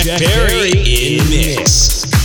Jack Perry in mix.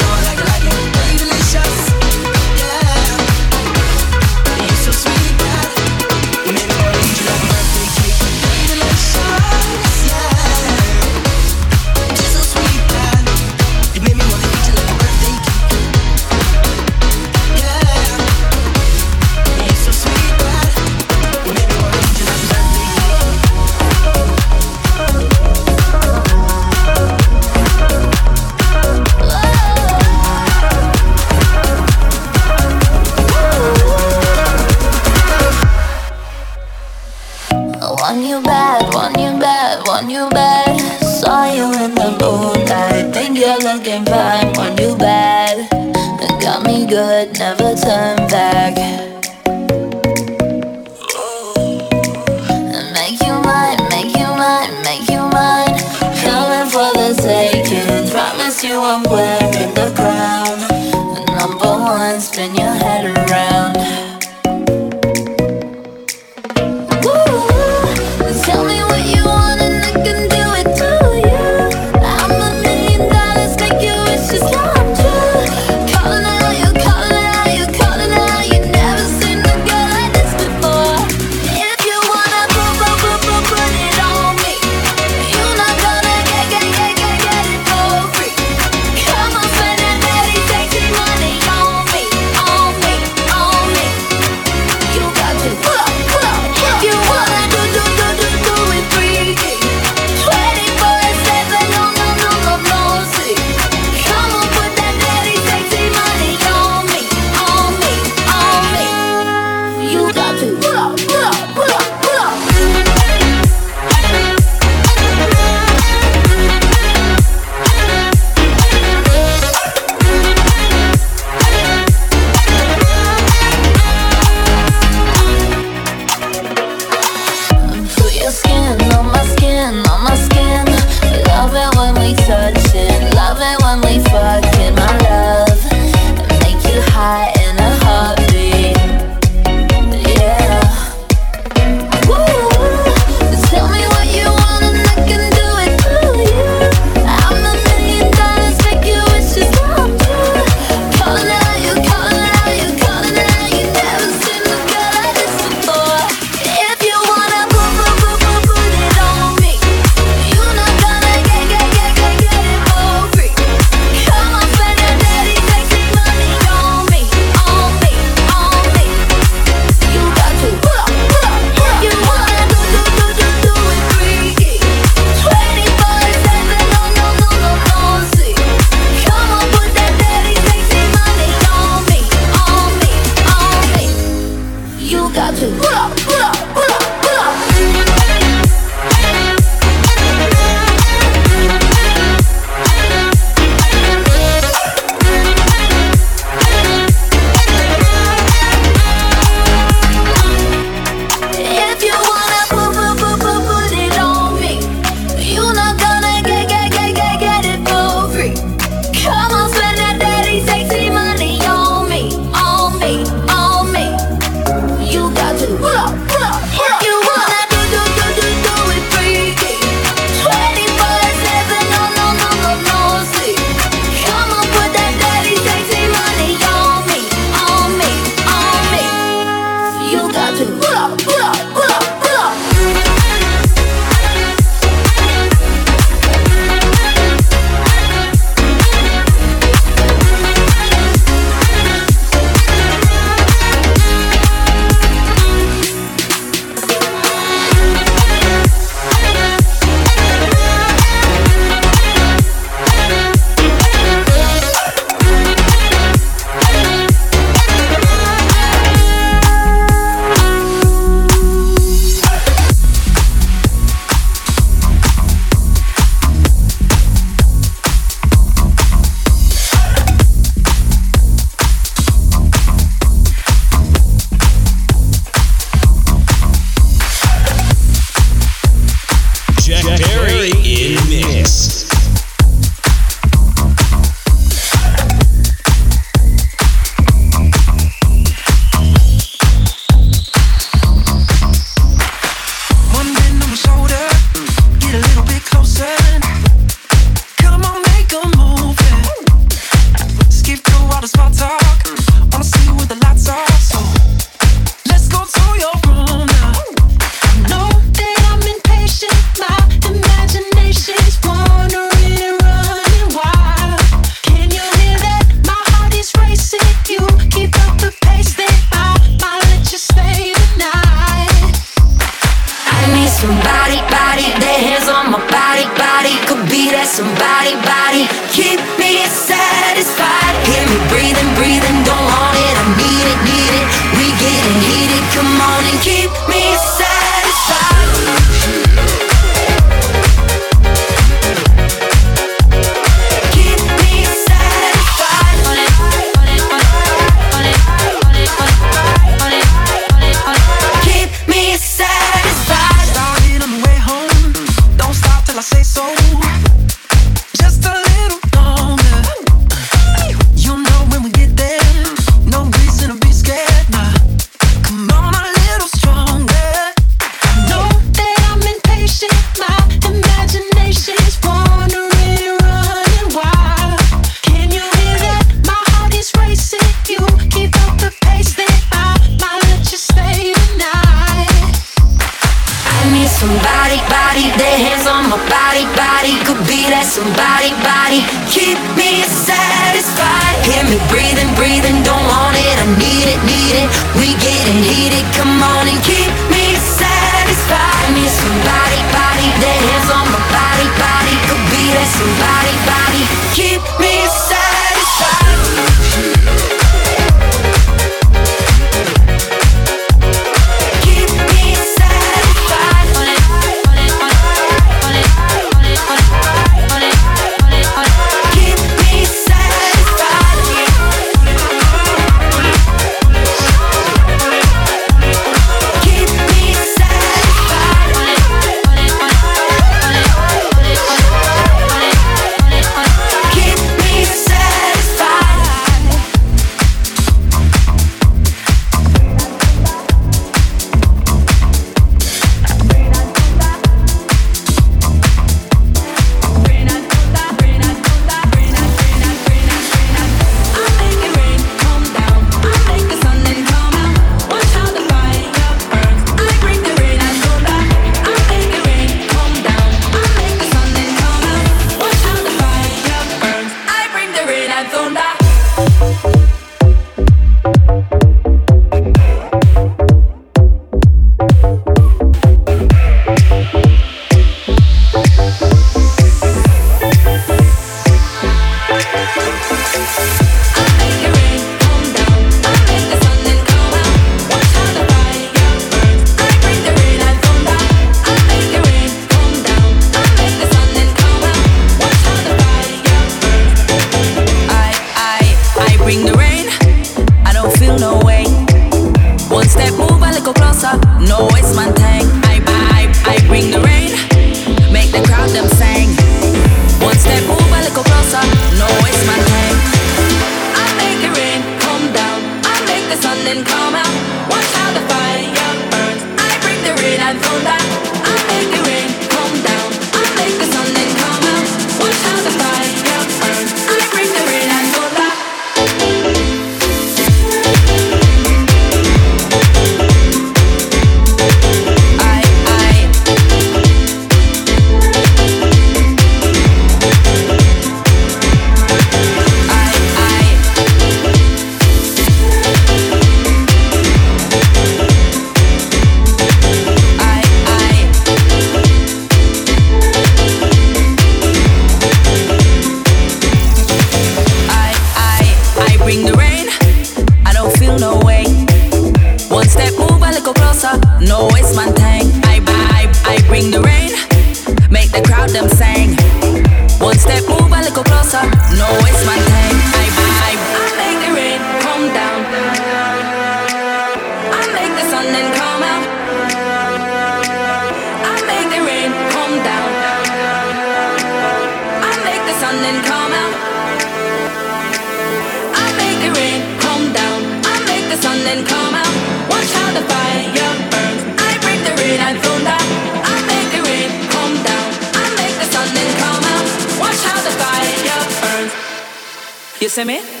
You see me?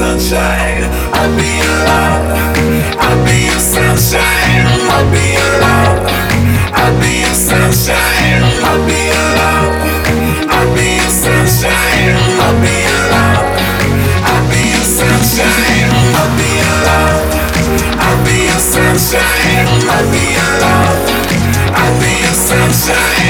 sunshine. I'll be your love. I'll be your sunshine. I'll be your love. I'll be your sunshine. I'll be your love. I'll be your sunshine. I'll be your love. I'll be your sunshine. I'll be your love. I'll be your sunshine. I'll be your love. I'll be your sunshine.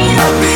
help me.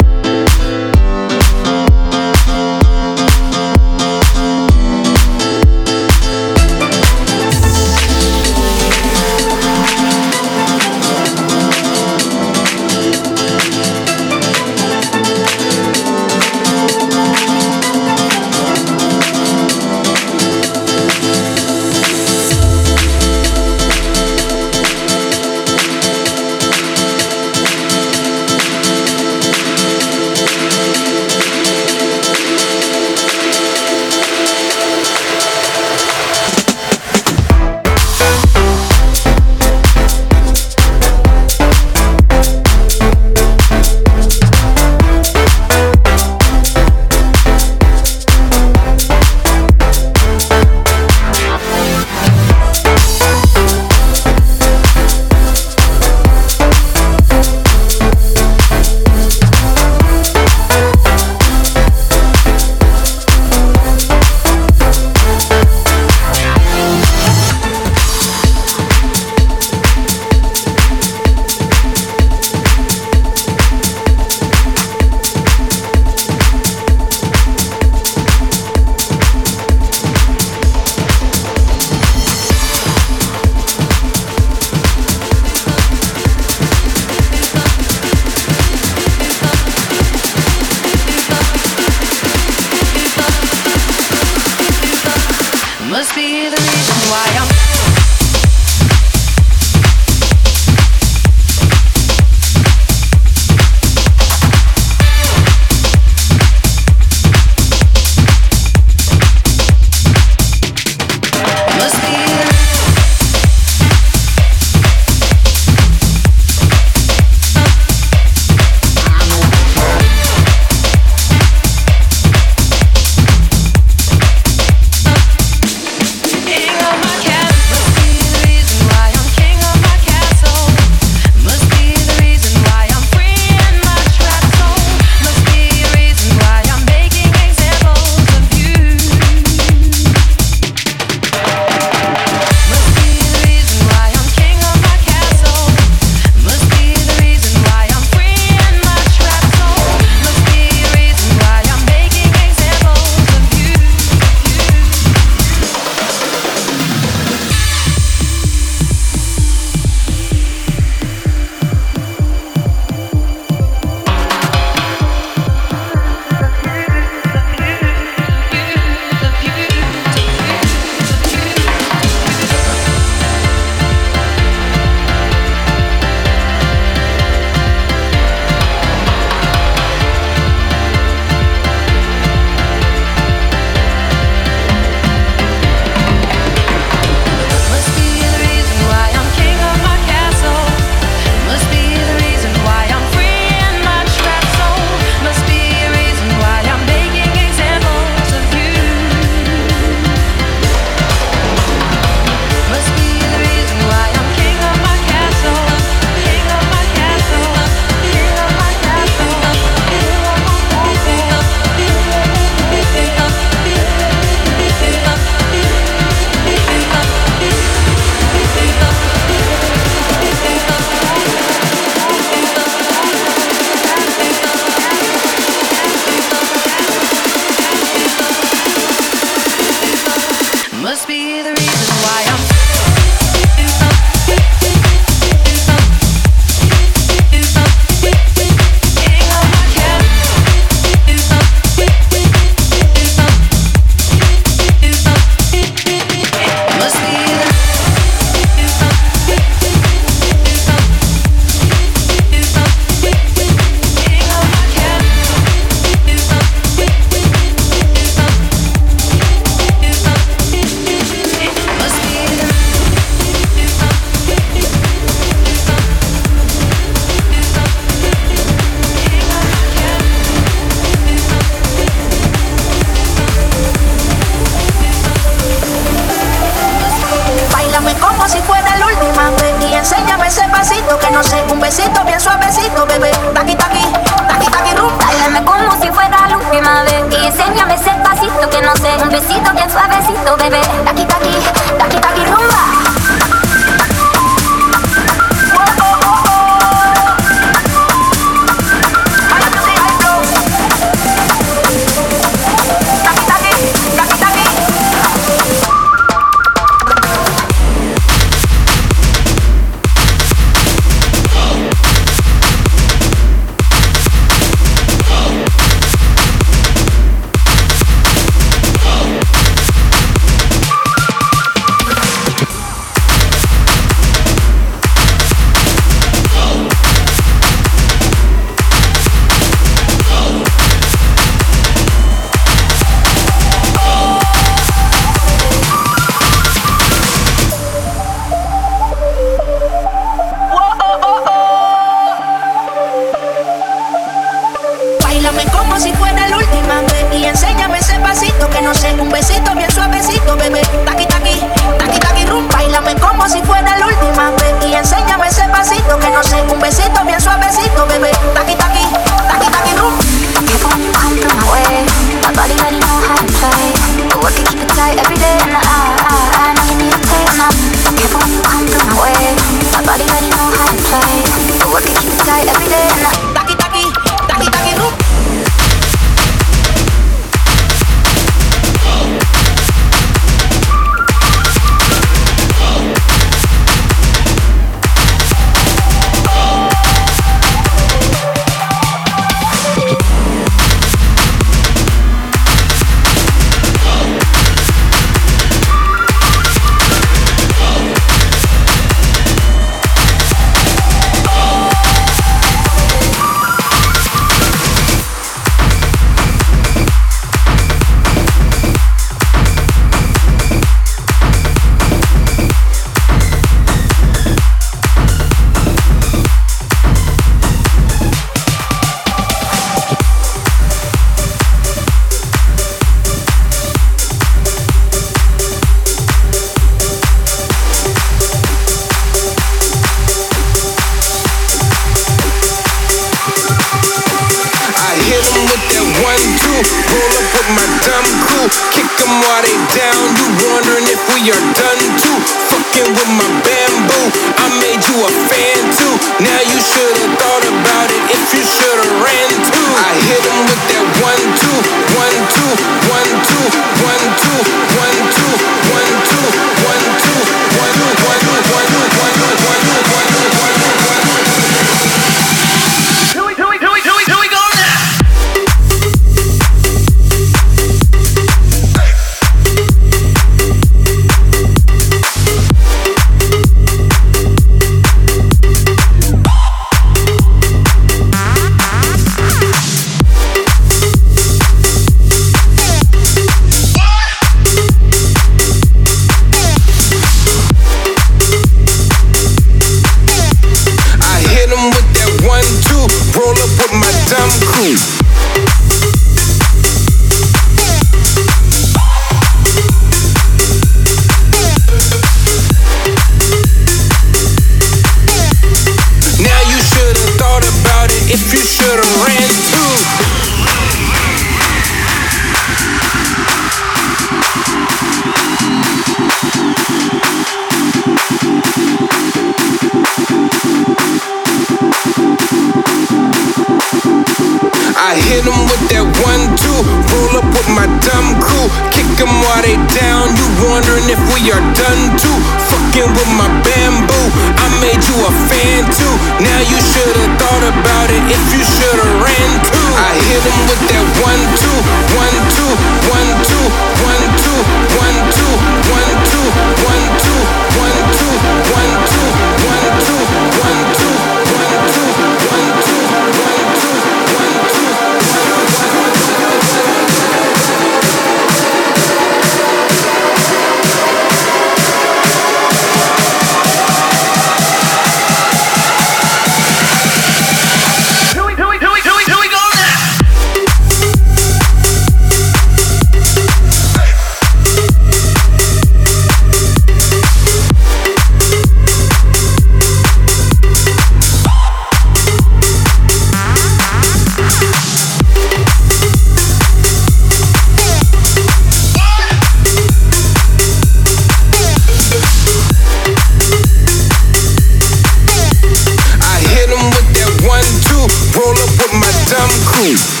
Boom.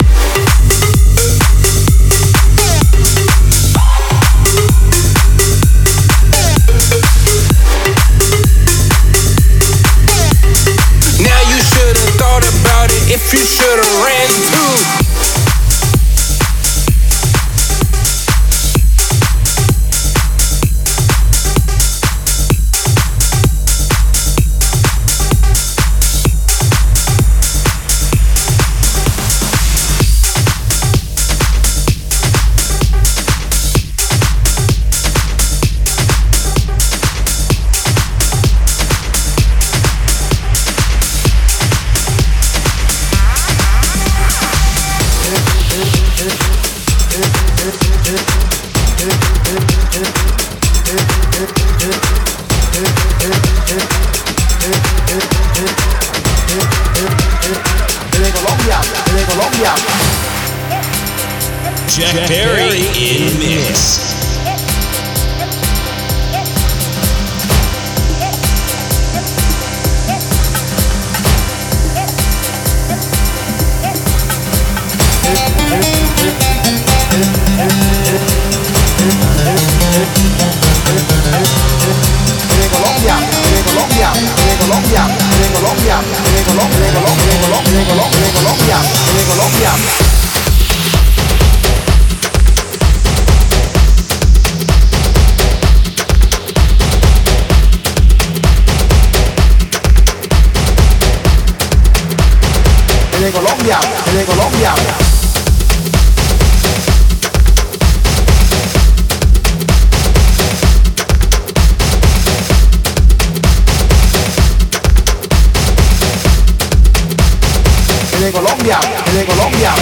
de Colombia, el de Colombia.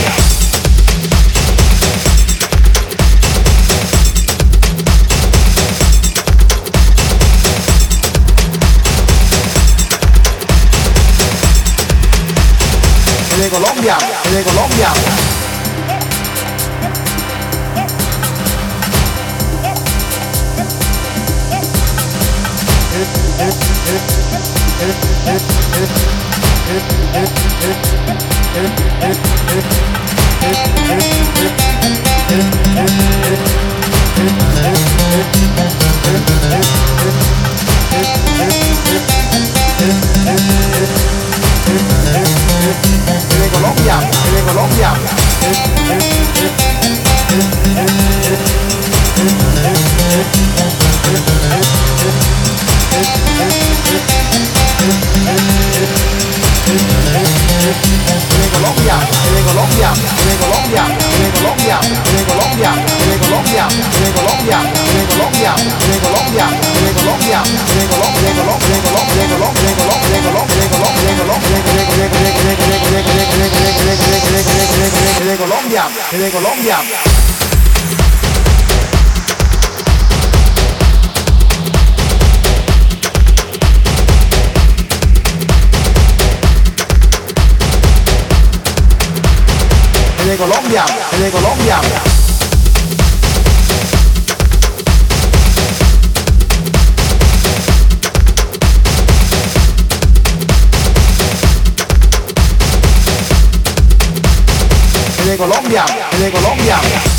El de Colombia, el de Colombia. El, Colombia. Colombia, de Colombia. en Colombia, en Colombia. En Colombia, en Colombia.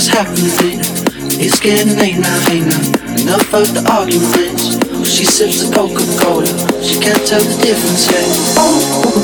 what's happening. It's getting late now, hey now. Enough of the arguments. She sips the Coca Cola. She can't tell the difference yet.